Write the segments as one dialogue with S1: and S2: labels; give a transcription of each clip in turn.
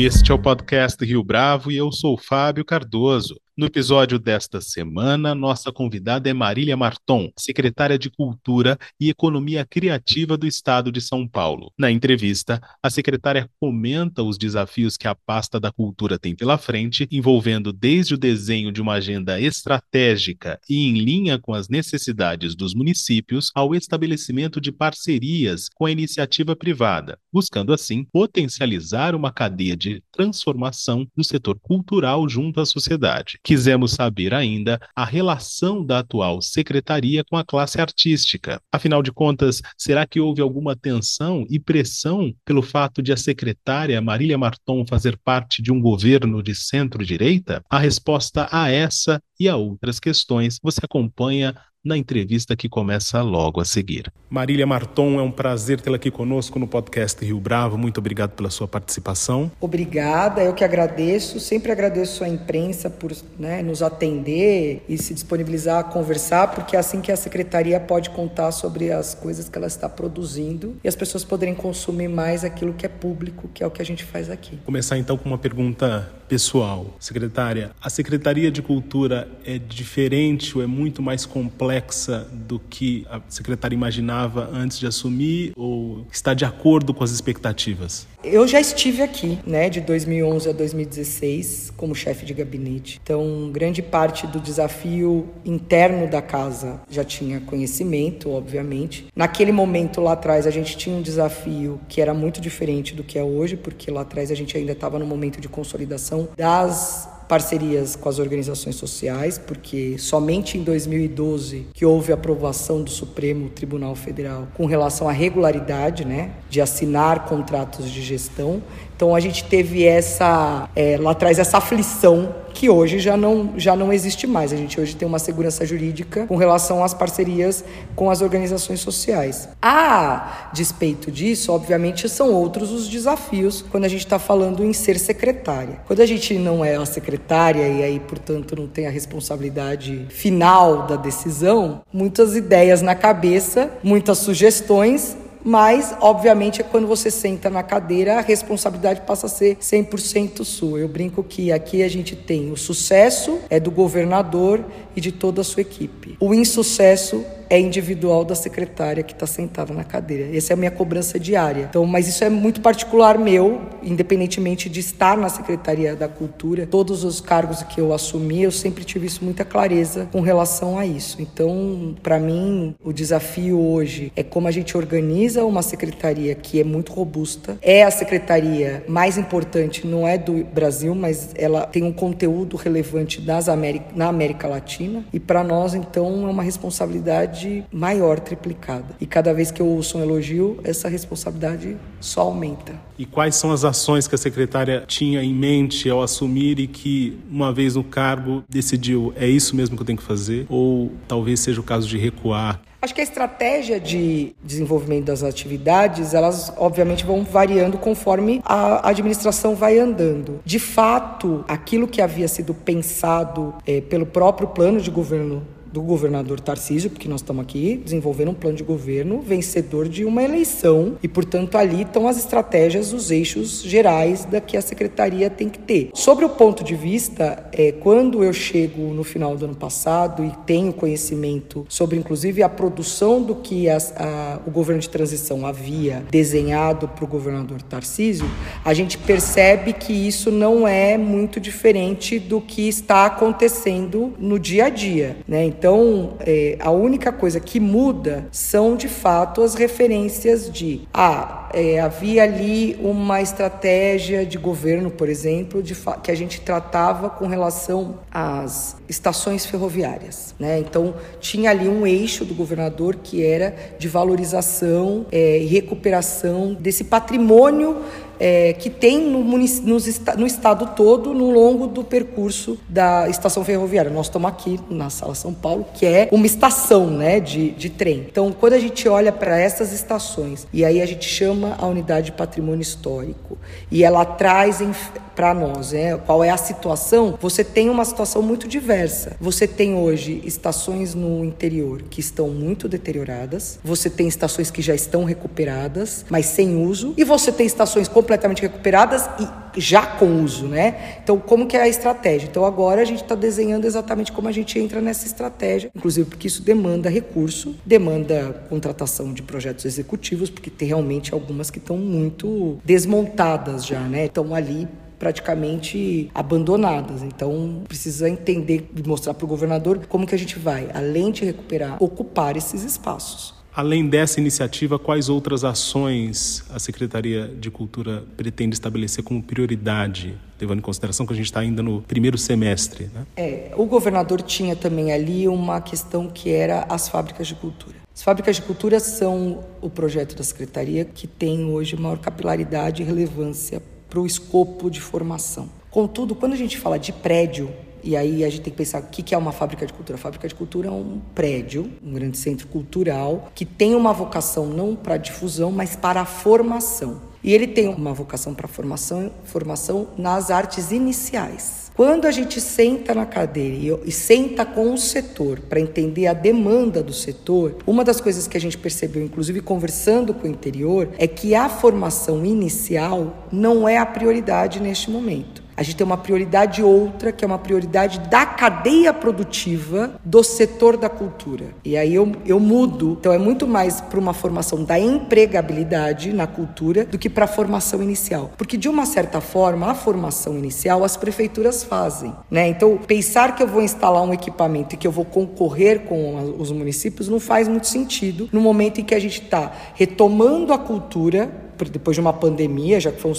S1: Este é o podcast Rio Bravo e eu sou Fábio Cardoso. No episódio desta semana, nossa convidada é Marília Marton, secretária de Cultura e Economia Criativa do Estado de São Paulo. Na entrevista, a secretária comenta os desafios que a pasta da cultura tem pela frente, envolvendo desde o desenho de uma agenda estratégica e em linha com as necessidades dos municípios, ao estabelecimento de parcerias com a iniciativa privada, buscando assim potencializar uma cadeia de transformação do setor cultural junto à sociedade quisemos saber ainda a relação da atual secretaria com a classe artística. Afinal de contas, será que houve alguma tensão e pressão pelo fato de a secretária Marília Marton fazer parte de um governo de centro-direita? A resposta a essa e a outras questões você acompanha na entrevista que começa logo a seguir. Marília Marton, é um prazer tê-la aqui conosco no podcast Rio Bravo. Muito obrigado pela sua participação.
S2: Obrigada, eu que agradeço. Sempre agradeço a imprensa por né, nos atender e se disponibilizar a conversar, porque é assim que a secretaria pode contar sobre as coisas que ela está produzindo e as pessoas poderem consumir mais aquilo que é público, que é o que a gente faz aqui.
S1: Começar então com uma pergunta pessoal. Secretária, a Secretaria de Cultura é diferente ou é muito mais complexa do que a secretária imaginava antes de assumir ou está de acordo com as expectativas?
S2: Eu já estive aqui, né, de 2011 a 2016, como chefe de gabinete. Então, grande parte do desafio interno da casa já tinha conhecimento, obviamente. Naquele momento lá atrás, a gente tinha um desafio que era muito diferente do que é hoje, porque lá atrás a gente ainda estava no momento de consolidação das parcerias com as organizações sociais, porque somente em 2012 que houve aprovação do Supremo Tribunal Federal com relação à regularidade, né, de assinar contratos de gestão. Então a gente teve essa é, lá atrás essa aflição que hoje já não, já não existe mais. A gente hoje tem uma segurança jurídica com relação às parcerias com as organizações sociais. A despeito disso, obviamente, são outros os desafios quando a gente está falando em ser secretária. Quando a gente não é a secretária e aí, portanto, não tem a responsabilidade final da decisão, muitas ideias na cabeça, muitas sugestões mas, obviamente, é quando você senta na cadeira, a responsabilidade passa a ser 100% sua. Eu brinco que aqui a gente tem o sucesso é do governador e de toda a sua equipe. O insucesso é individual da secretária que está sentada na cadeira. Essa é a minha cobrança diária. Então, mas isso é muito particular meu, independentemente de estar na Secretaria da Cultura. Todos os cargos que eu assumi, eu sempre tive isso muita clareza com relação a isso. Então, para mim, o desafio hoje é como a gente organiza uma secretaria que é muito robusta. É a secretaria mais importante, não é do Brasil, mas ela tem um conteúdo relevante das América, na América Latina. E para nós, então, é uma responsabilidade maior, triplicada. E cada vez que eu ouço um elogio, essa responsabilidade só aumenta.
S1: E quais são as ações que a secretária tinha em mente ao assumir e que, uma vez no cargo, decidiu é isso mesmo que eu tenho que fazer? Ou talvez seja o caso de recuar?
S2: Acho que a estratégia de desenvolvimento das atividades, elas obviamente vão variando conforme a administração vai andando. De fato, aquilo que havia sido pensado é, pelo próprio plano de governo do governador Tarcísio, porque nós estamos aqui desenvolvendo um plano de governo vencedor de uma eleição e, portanto, ali estão as estratégias, os eixos gerais da que a secretaria tem que ter. Sobre o ponto de vista, é, quando eu chego no final do ano passado e tenho conhecimento sobre, inclusive, a produção do que a, a, o governo de transição havia desenhado para o governador Tarcísio, a gente percebe que isso não é muito diferente do que está acontecendo no dia a dia, né? Então, é, a única coisa que muda são de fato as referências de ah, é, havia ali uma estratégia de governo, por exemplo, de que a gente tratava com relação às estações ferroviárias. Né? Então, tinha ali um eixo do governador que era de valorização é, e recuperação desse patrimônio é, que tem no, no, estado todo no longo do percurso da estação ferroviária. Nós estamos aqui na Sala São Paulo, que é uma estação né, de, de trem. Então, quando a gente olha para essas estações, e aí a gente chama a unidade de patrimônio histórico, e ela traz para nós né, qual é a situação, você tem uma situação muito diversa. Você tem hoje estações no interior que estão muito deterioradas, você tem estações que já estão recuperadas, mas sem uso, e você tem estações completamente recuperadas e já com uso, né? Então, como que é a estratégia? Então, agora a gente está desenhando exatamente como a gente entra nessa estratégia, inclusive porque isso demanda recurso, demanda contratação de projetos executivos, porque tem realmente algumas que estão muito desmontadas já, né? Estão ali praticamente abandonadas. Então, precisa entender e mostrar para o governador como que a gente vai, além de recuperar, ocupar esses espaços.
S1: Além dessa iniciativa, quais outras ações a Secretaria de Cultura pretende estabelecer como prioridade, levando em consideração que a gente está ainda no primeiro semestre? Né?
S2: É, o governador tinha também ali uma questão que era as fábricas de cultura. As fábricas de cultura são o projeto da Secretaria que tem hoje maior capilaridade e relevância para o escopo de formação. Contudo, quando a gente fala de prédio, e aí a gente tem que pensar o que é uma fábrica de cultura. A fábrica de cultura é um prédio, um grande centro cultural, que tem uma vocação não para difusão, mas para a formação. E ele tem uma vocação para formação, formação nas artes iniciais. Quando a gente senta na cadeira e, e senta com o setor para entender a demanda do setor, uma das coisas que a gente percebeu, inclusive conversando com o interior, é que a formação inicial não é a prioridade neste momento. A gente tem uma prioridade outra, que é uma prioridade da cadeia produtiva do setor da cultura. E aí eu, eu mudo. Então é muito mais para uma formação da empregabilidade na cultura do que para a formação inicial. Porque, de uma certa forma, a formação inicial as prefeituras fazem. Né? Então, pensar que eu vou instalar um equipamento e que eu vou concorrer com os municípios não faz muito sentido no momento em que a gente está retomando a cultura depois de uma pandemia, já que foi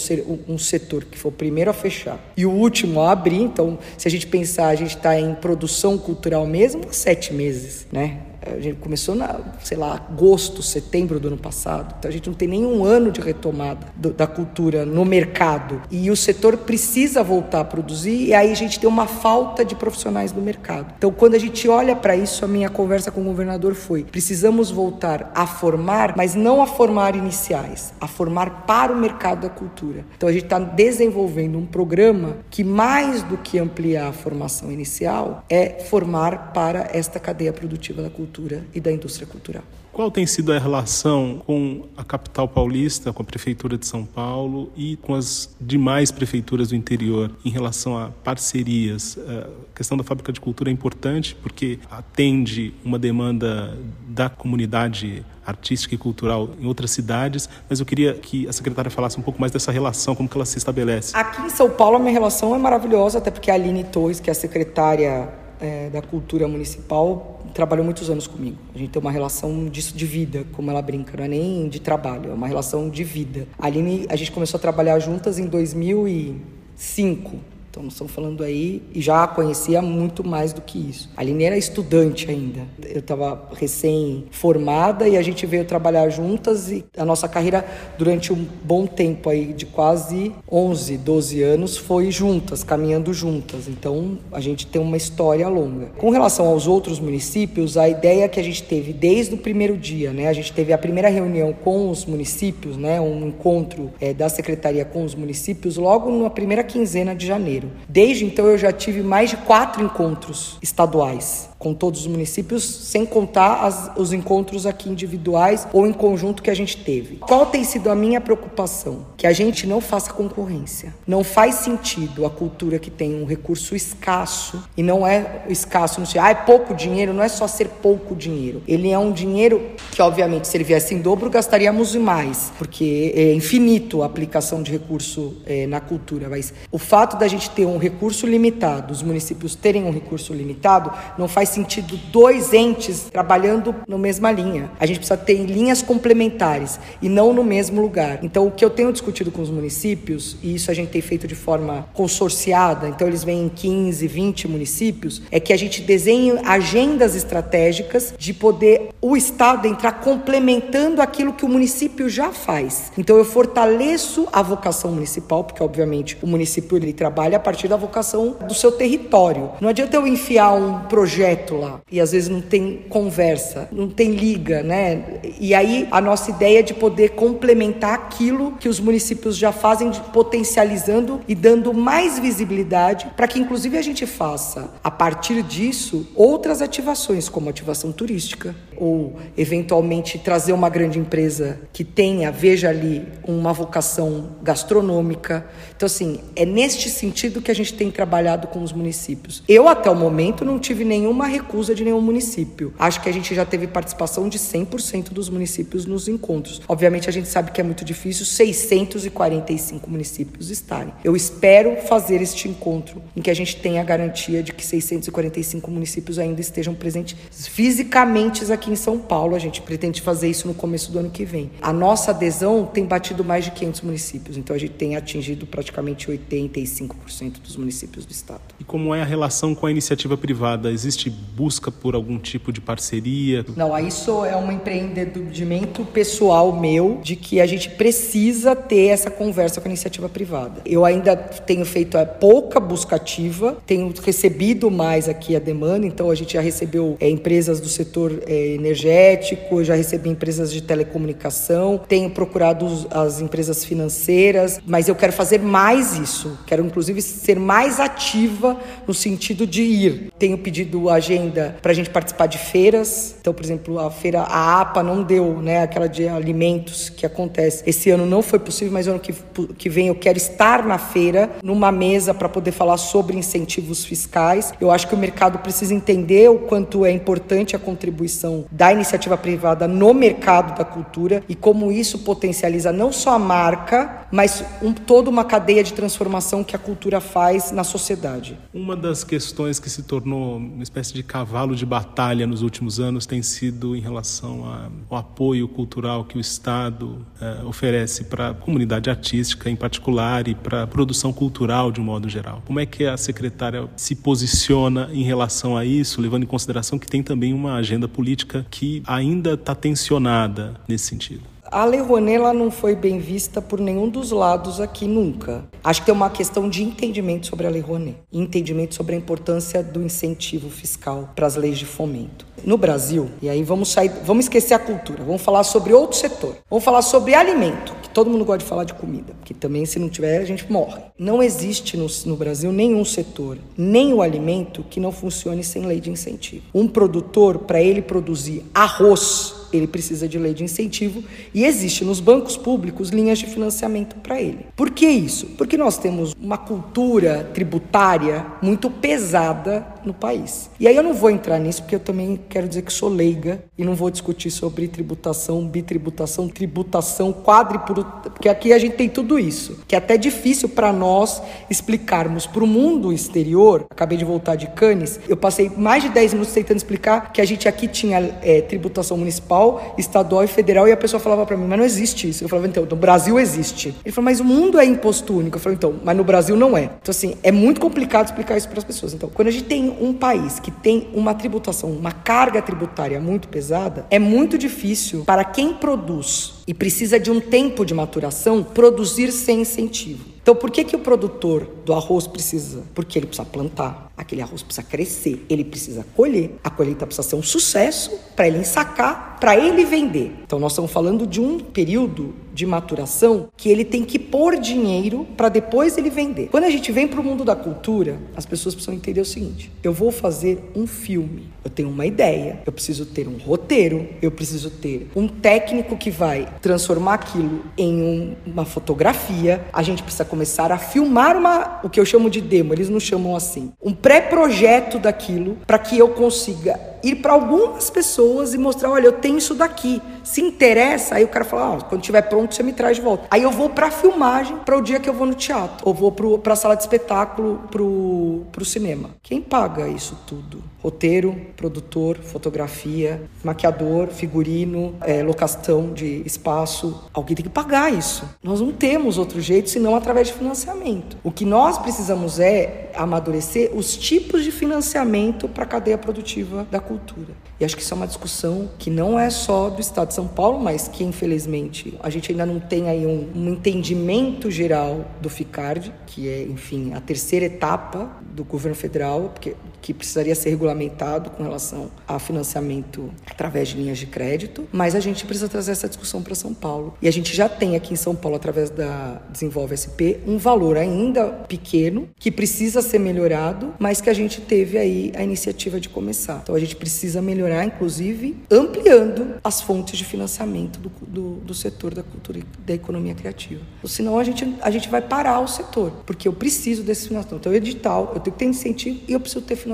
S2: um, setor que foi o primeiro a fechar e o último a abrir. Então, se a gente pensar, a gente está em produção cultural mesmo há sete meses, né? A gente começou na, sei lá, agosto, setembro do ano passado. Então a gente não tem nenhum ano de retomada do, da cultura no mercado. E o setor precisa voltar a produzir e aí a gente tem uma falta de profissionais no mercado. Então quando a gente olha para isso, a minha conversa com o governador foi: precisamos voltar a formar, mas não a formar iniciais, a formar para o mercado da cultura. Então a gente está desenvolvendo um programa que mais do que ampliar a formação inicial é formar para esta cadeia produtiva da cultura cultura e da indústria cultural.
S1: Qual tem sido a relação com a capital paulista, com a prefeitura de São Paulo e com as demais prefeituras do interior em relação a parcerias? A questão da fábrica de cultura é importante porque atende uma demanda da comunidade artística e cultural em outras cidades, mas eu queria que a secretária falasse um pouco mais dessa relação, como que ela se estabelece.
S2: Aqui em São Paulo a minha relação é maravilhosa, até porque a Aline Tois, que é a secretária é, da Cultura Municipal trabalhou muitos anos comigo. A gente tem uma relação disso de vida, como ela brinca, não é nem de trabalho, é uma relação de vida. A Aline, a gente começou a trabalhar juntas em 2005. Então, estamos falando aí, e já conhecia muito mais do que isso. A Aline era estudante ainda. Eu estava recém-formada e a gente veio trabalhar juntas e a nossa carreira, durante um bom tempo aí, de quase 11, 12 anos, foi juntas, caminhando juntas. Então, a gente tem uma história longa. Com relação aos outros municípios, a ideia que a gente teve desde o primeiro dia, né? A gente teve a primeira reunião com os municípios, né? Um encontro é, da secretaria com os municípios logo na primeira quinzena de janeiro. Desde então eu já tive mais de quatro encontros estaduais com todos os municípios, sem contar as, os encontros aqui individuais ou em conjunto que a gente teve. Qual tem sido a minha preocupação? Que a gente não faça concorrência. Não faz sentido a cultura que tem um recurso escasso, e não é escasso, não sei, ah, é pouco dinheiro, não é só ser pouco dinheiro. Ele é um dinheiro que, obviamente, se ele viesse em dobro, gastaríamos mais, porque é infinito a aplicação de recurso é, na cultura. Mas o fato da gente ter um recurso limitado, os municípios terem um recurso limitado, não faz sentido dois entes trabalhando na mesma linha. A gente precisa ter linhas complementares e não no mesmo lugar. Então, o que eu tenho discutido com os municípios, e isso a gente tem feito de forma consorciada, então eles vêm em 15, 20 municípios, é que a gente desenhe agendas estratégicas de poder o Estado entrar complementando aquilo que o município já faz. Então, eu fortaleço a vocação municipal, porque, obviamente, o município ele trabalha a partir da vocação do seu território. Não adianta eu enfiar um projeto lá. E às vezes não tem conversa, não tem liga, né? E aí a nossa ideia é de poder complementar aquilo que os municípios já fazem, potencializando e dando mais visibilidade para que inclusive a gente faça a partir disso outras ativações, como ativação turística, ou eventualmente trazer uma grande empresa que tenha, veja ali, uma vocação gastronômica. Então, assim, é neste sentido que a gente tem trabalhado com os municípios. Eu, até o momento, não tive nenhuma recusa de nenhum município. Acho que a gente já teve participação de 100% dos municípios nos encontros. Obviamente, a gente sabe que é muito difícil 645 municípios estarem. Eu espero fazer este encontro em que a gente tenha a garantia de que 645 municípios ainda estejam presentes fisicamente aqui em São Paulo. A gente pretende fazer isso no começo do ano que vem. A nossa adesão tem batido mais de 500 municípios, então a gente tem atingido praticamente 85% dos municípios do estado.
S1: E como é a relação com a iniciativa privada? Existe busca por algum tipo de parceria?
S2: Não, isso é um empreendimento pessoal meu de que a gente precisa ter essa conversa com a iniciativa privada. Eu ainda tenho feito é, pouca busca ativa, tenho recebido mais aqui a demanda, então a gente já recebeu é, empresas do setor é, energético, já recebi empresas de telecomunicação, tenho procurado as empresas financeiras, mas eu quero fazer mais isso, quero inclusive ser mais ativa no sentido de ir. Tenho pedido agenda para a gente participar de feiras, então, por exemplo, a feira, a APA não deu, né, aquela de alimentos que acontece. Esse ano não foi possível, mas ano que, que vem eu quero estar na feira, numa mesa para poder falar sobre incentivos fiscais. Eu acho que o mercado precisa entender o quanto é importante a contribuição da iniciativa privada no mercado da cultura e como isso potencializa não só a marca, mas um, toda uma cadeia de transformação que a cultura faz na sociedade.
S1: Uma das questões que se tornou uma espécie de cavalo de batalha nos últimos anos tem sido em relação ao apoio cultural que o Estado eh, oferece para a comunidade artística em particular e para a produção cultural de um modo geral. Como é que a secretária se posiciona em relação a isso, levando em consideração que tem também uma agenda política que ainda está tensionada nesse sentido?
S2: A Lei Rouanet ela não foi bem vista por nenhum dos lados aqui nunca. Acho que tem uma questão de entendimento sobre a Lei Rouanet, entendimento sobre a importância do incentivo fiscal para as leis de fomento. No Brasil, e aí vamos sair, vamos esquecer a cultura, vamos falar sobre outro setor. Vamos falar sobre alimento, que todo mundo gosta de falar de comida, que também se não tiver a gente morre. Não existe no, no Brasil nenhum setor, nem o alimento que não funcione sem lei de incentivo. Um produtor, para ele produzir arroz, ele precisa de lei de incentivo e existe nos bancos públicos linhas de financiamento para ele. Por que isso? Porque nós temos uma cultura tributária muito pesada no país. E aí eu não vou entrar nisso porque eu também quero dizer que sou leiga e não vou discutir sobre tributação, bitributação, tributação, quadriputação, porque aqui a gente tem tudo isso, que é até difícil para nós explicarmos para o mundo exterior. Acabei de voltar de Cannes, eu passei mais de 10 minutos tentando explicar que a gente aqui tinha é, tributação municipal, estadual e federal e a pessoa falava para mim, mas não existe isso. Eu falava, então, no Brasil existe. Ele falou, mas o mundo é imposto único. Eu falei, então, mas no Brasil não é. Então, assim, é muito complicado explicar isso para as pessoas. Então, quando a gente tem um país que tem uma tributação, uma carga tributária muito pesada, é muito difícil para quem produz e precisa de um tempo de maturação produzir sem incentivo. Então, por que, que o produtor do arroz precisa? Porque ele precisa plantar, aquele arroz precisa crescer, ele precisa colher, a colheita precisa ser um sucesso para ele ensacar, para ele vender. Então, nós estamos falando de um período de maturação que ele tem que pôr dinheiro para depois ele vender. Quando a gente vem para o mundo da cultura, as pessoas precisam entender o seguinte: eu vou fazer um filme, eu tenho uma ideia, eu preciso ter um roteiro, eu preciso ter um técnico que vai transformar aquilo em um, uma fotografia, a gente precisa começar a filmar uma, o que eu chamo de demo, eles não chamam assim, um pré-projeto daquilo para que eu consiga ir para algumas pessoas e mostrar, olha, eu tenho isso daqui. Se interessa, aí o cara fala, ah, quando estiver pronto você me traz de volta. Aí eu vou para filmagem para o dia que eu vou no teatro, ou vou para a sala de espetáculo, para o cinema. Quem paga isso tudo? Roteiro, produtor, fotografia, maquiador, figurino, é, locação de espaço. Alguém tem que pagar isso. Nós não temos outro jeito senão através de financiamento. O que nós precisamos é amadurecer os tipos de financiamento para a cadeia produtiva da cultura. E acho que isso é uma discussão que não é só do Estado de São Paulo, mas que infelizmente a gente ainda não tem aí um, um entendimento geral do FICARD, que é, enfim, a terceira etapa do governo federal, porque que precisaria ser regulamentado com relação a financiamento através de linhas de crédito, mas a gente precisa trazer essa discussão para São Paulo. E a gente já tem aqui em São Paulo, através da Desenvolve SP, um valor ainda pequeno que precisa ser melhorado, mas que a gente teve aí a iniciativa de começar. Então a gente precisa melhorar, inclusive, ampliando as fontes de financiamento do, do, do setor da cultura e da economia criativa. Senão a gente, a gente vai parar o setor, porque eu preciso desse financiamento. Então, edital, eu tenho que ter incentivo e eu preciso ter financiamento.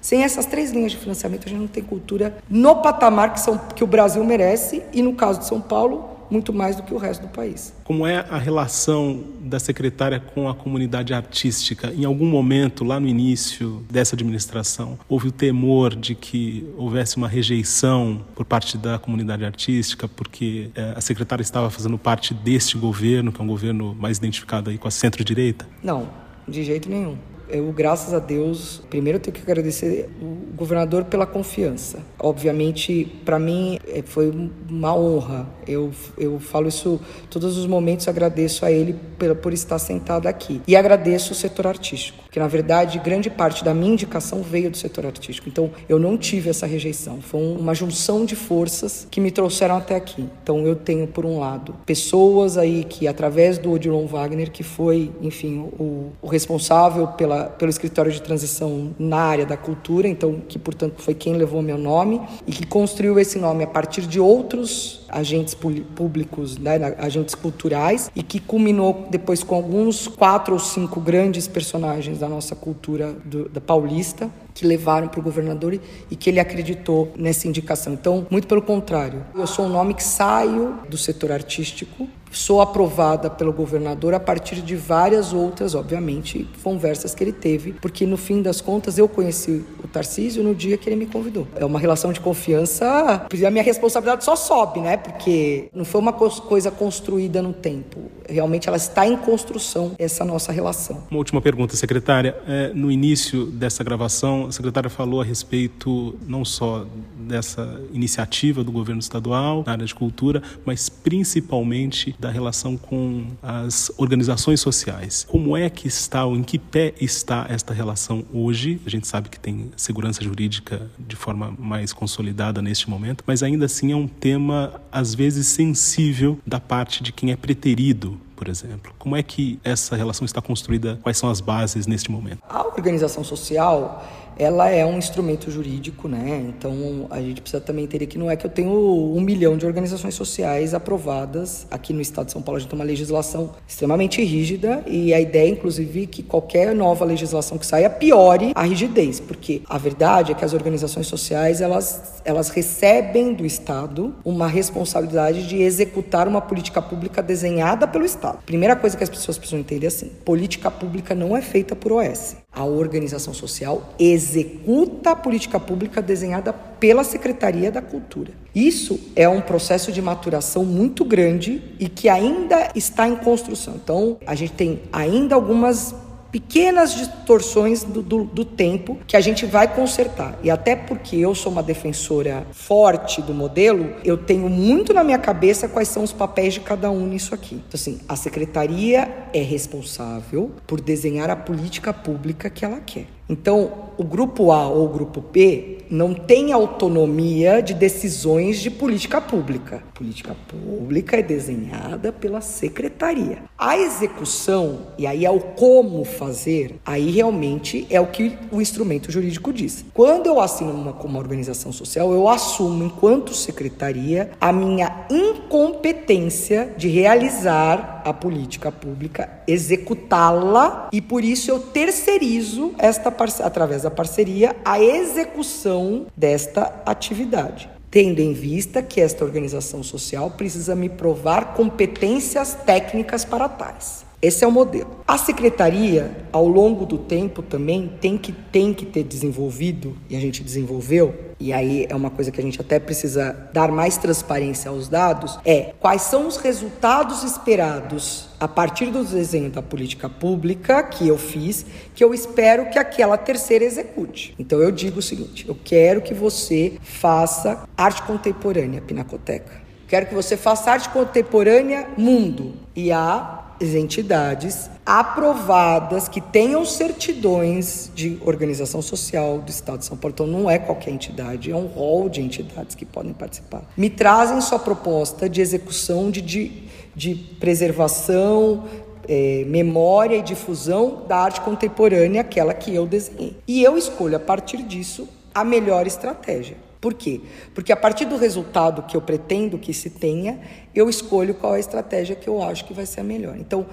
S2: Sem essas três linhas de financiamento, a gente não tem cultura no patamar que, são, que o Brasil merece e, no caso de São Paulo, muito mais do que o resto do país.
S1: Como é a relação da secretária com a comunidade artística? Em algum momento, lá no início dessa administração, houve o temor de que houvesse uma rejeição por parte da comunidade artística, porque é, a secretária estava fazendo parte deste governo, que é um governo mais identificado aí com a centro-direita?
S2: Não, de jeito nenhum. Eu, graças a Deus, primeiro eu tenho que agradecer o governador pela confiança. Obviamente, para mim, é, foi uma honra. Eu, eu falo isso todos os momentos, agradeço a ele por, por estar sentado aqui. E agradeço o setor artístico, que na verdade, grande parte da minha indicação veio do setor artístico. Então, eu não tive essa rejeição. Foi uma junção de forças que me trouxeram até aqui. Então, eu tenho, por um lado, pessoas aí que, através do Odilon Wagner, que foi, enfim, o, o responsável pela pelo escritório de transição na área da cultura, então que portanto foi quem levou meu nome e que construiu esse nome a partir de outros agentes públicos, né, agentes culturais e que culminou depois com alguns quatro ou cinco grandes personagens da nossa cultura do, da paulista que levaram para o governador e, que ele acreditou nessa indicação. Então, muito pelo contrário, eu sou um nome que saio do setor artístico sou aprovada pelo governador a partir de várias outras, obviamente, conversas que ele teve, porque no fim das contas eu conheci o Tarcísio no dia que ele me convidou. É uma relação de confiança, a minha responsabilidade só sobe, né? Porque não foi uma coisa construída no tempo. Realmente ela está em construção, essa nossa relação.
S1: Uma última pergunta, secretária. É, no início dessa gravação, a secretária falou a respeito não só dessa iniciativa do governo estadual na área de cultura, mas principalmente da relação com as organizações sociais. Como é que está, ou em que pé está esta relação hoje? A gente sabe que tem segurança jurídica de forma mais consolidada neste momento, mas ainda assim é um tema às vezes sensível da parte de quem é preterido por exemplo? Como é que essa relação está construída? Quais são as bases neste momento?
S2: A organização social ela é um instrumento jurídico, né? Então a gente precisa também entender que não é que eu tenho um milhão de organizações sociais aprovadas aqui no Estado de São Paulo. A gente tem uma legislação extremamente rígida e a ideia, inclusive, que qualquer nova legislação que saia piore a rigidez, porque a verdade é que as organizações sociais elas elas recebem do Estado uma responsabilidade de executar uma política pública desenhada pelo Estado. Primeira coisa que as pessoas precisam entender é assim: política pública não é feita por OS. A organização social executa a política pública desenhada pela Secretaria da Cultura. Isso é um processo de maturação muito grande e que ainda está em construção. Então, a gente tem ainda algumas pequenas distorções do, do, do, tempo que a gente vai consertar. E até porque eu sou uma defensora forte do modelo, eu tenho muito na minha cabeça quais são os papéis de cada um nisso aqui. Então, assim, a secretaria é responsável por desenhar a política pública que ela quer. Então, o grupo A ou o grupo B não tem autonomia de decisões de política pública. Política pública é desenhada pela secretaria. A execução, e aí é o como fazer, aí realmente é o que o instrumento jurídico diz. Quando eu assino uma, uma organização social, eu assumo, enquanto secretaria, a minha incompetência de realizar a política pública, executá-la, e por isso eu terceirizo esta através da parceria a execução desta atividade tendo em vista que esta organização social precisa me provar competências técnicas para tais. Esse é o modelo. A secretaria, ao longo do tempo, também tem que, tem que ter desenvolvido, e a gente desenvolveu, e aí é uma coisa que a gente até precisa dar mais transparência aos dados, é quais são os resultados esperados a partir do desenho da política pública que eu fiz, que eu espero que aquela terceira execute. Então eu digo o seguinte: eu quero que você faça arte contemporânea, Pinacoteca. Quero que você faça arte contemporânea mundo. E a entidades aprovadas que tenham certidões de organização social do Estado de São Paulo. Então, não é qualquer entidade, é um rol de entidades que podem participar. Me trazem sua proposta de execução de, de, de preservação, é, memória e difusão da arte contemporânea, aquela que eu desenhei. E eu escolho, a partir disso, a melhor estratégia. Por quê? Porque a partir do resultado que eu pretendo que se tenha, eu escolho qual é a estratégia que eu acho que vai ser a melhor. Então,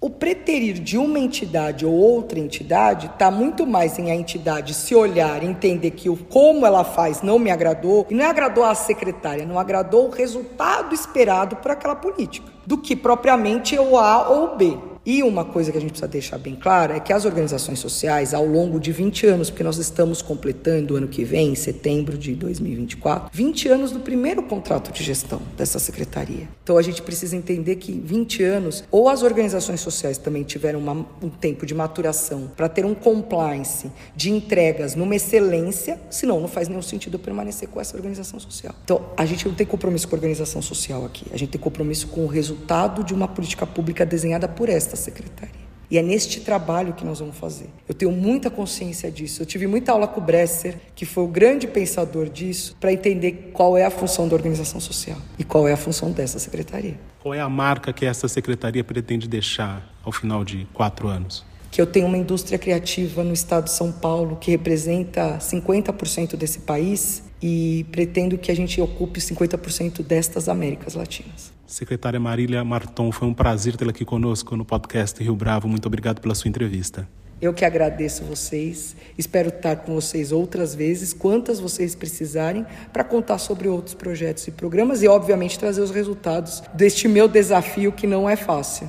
S2: o preterir de uma entidade ou outra entidade está muito mais em a entidade se olhar, entender que o como ela faz não me agradou, e não agradou a secretária, não agradou o resultado esperado por aquela política, do que propriamente o A ou o B. E uma coisa que a gente precisa deixar bem clara é que as organizações sociais, ao longo de 20 anos, porque nós estamos completando ano que vem, em setembro de 2024, 20 anos do primeiro contrato de gestão dessa secretaria. Então a gente precisa entender que 20 anos, ou as organizações sociais também tiveram uma, um tempo de maturação para ter um compliance de entregas numa excelência, senão não faz nenhum sentido permanecer com essa organização social. Então a gente não tem compromisso com a organização social aqui, a gente tem compromisso com o resultado de uma política pública desenhada por esta secretaria. E é neste trabalho que nós vamos fazer. Eu tenho muita consciência disso. Eu tive muita aula com o Bresser, que foi o grande pensador disso, para entender qual é a função da organização social e qual é a função dessa secretaria.
S1: Qual é a marca que essa secretaria pretende deixar ao final de quatro anos?
S2: Que eu tenho uma indústria criativa no estado de São Paulo que representa 50% desse país e pretendo que a gente ocupe 50% destas Américas Latinas.
S1: Secretária Marília Marton, foi um prazer tê-la aqui conosco no podcast Rio Bravo. Muito obrigado pela sua entrevista.
S2: Eu que agradeço vocês. Espero estar com vocês outras vezes, quantas vocês precisarem, para contar sobre outros projetos e programas e, obviamente, trazer os resultados deste meu desafio que não é fácil.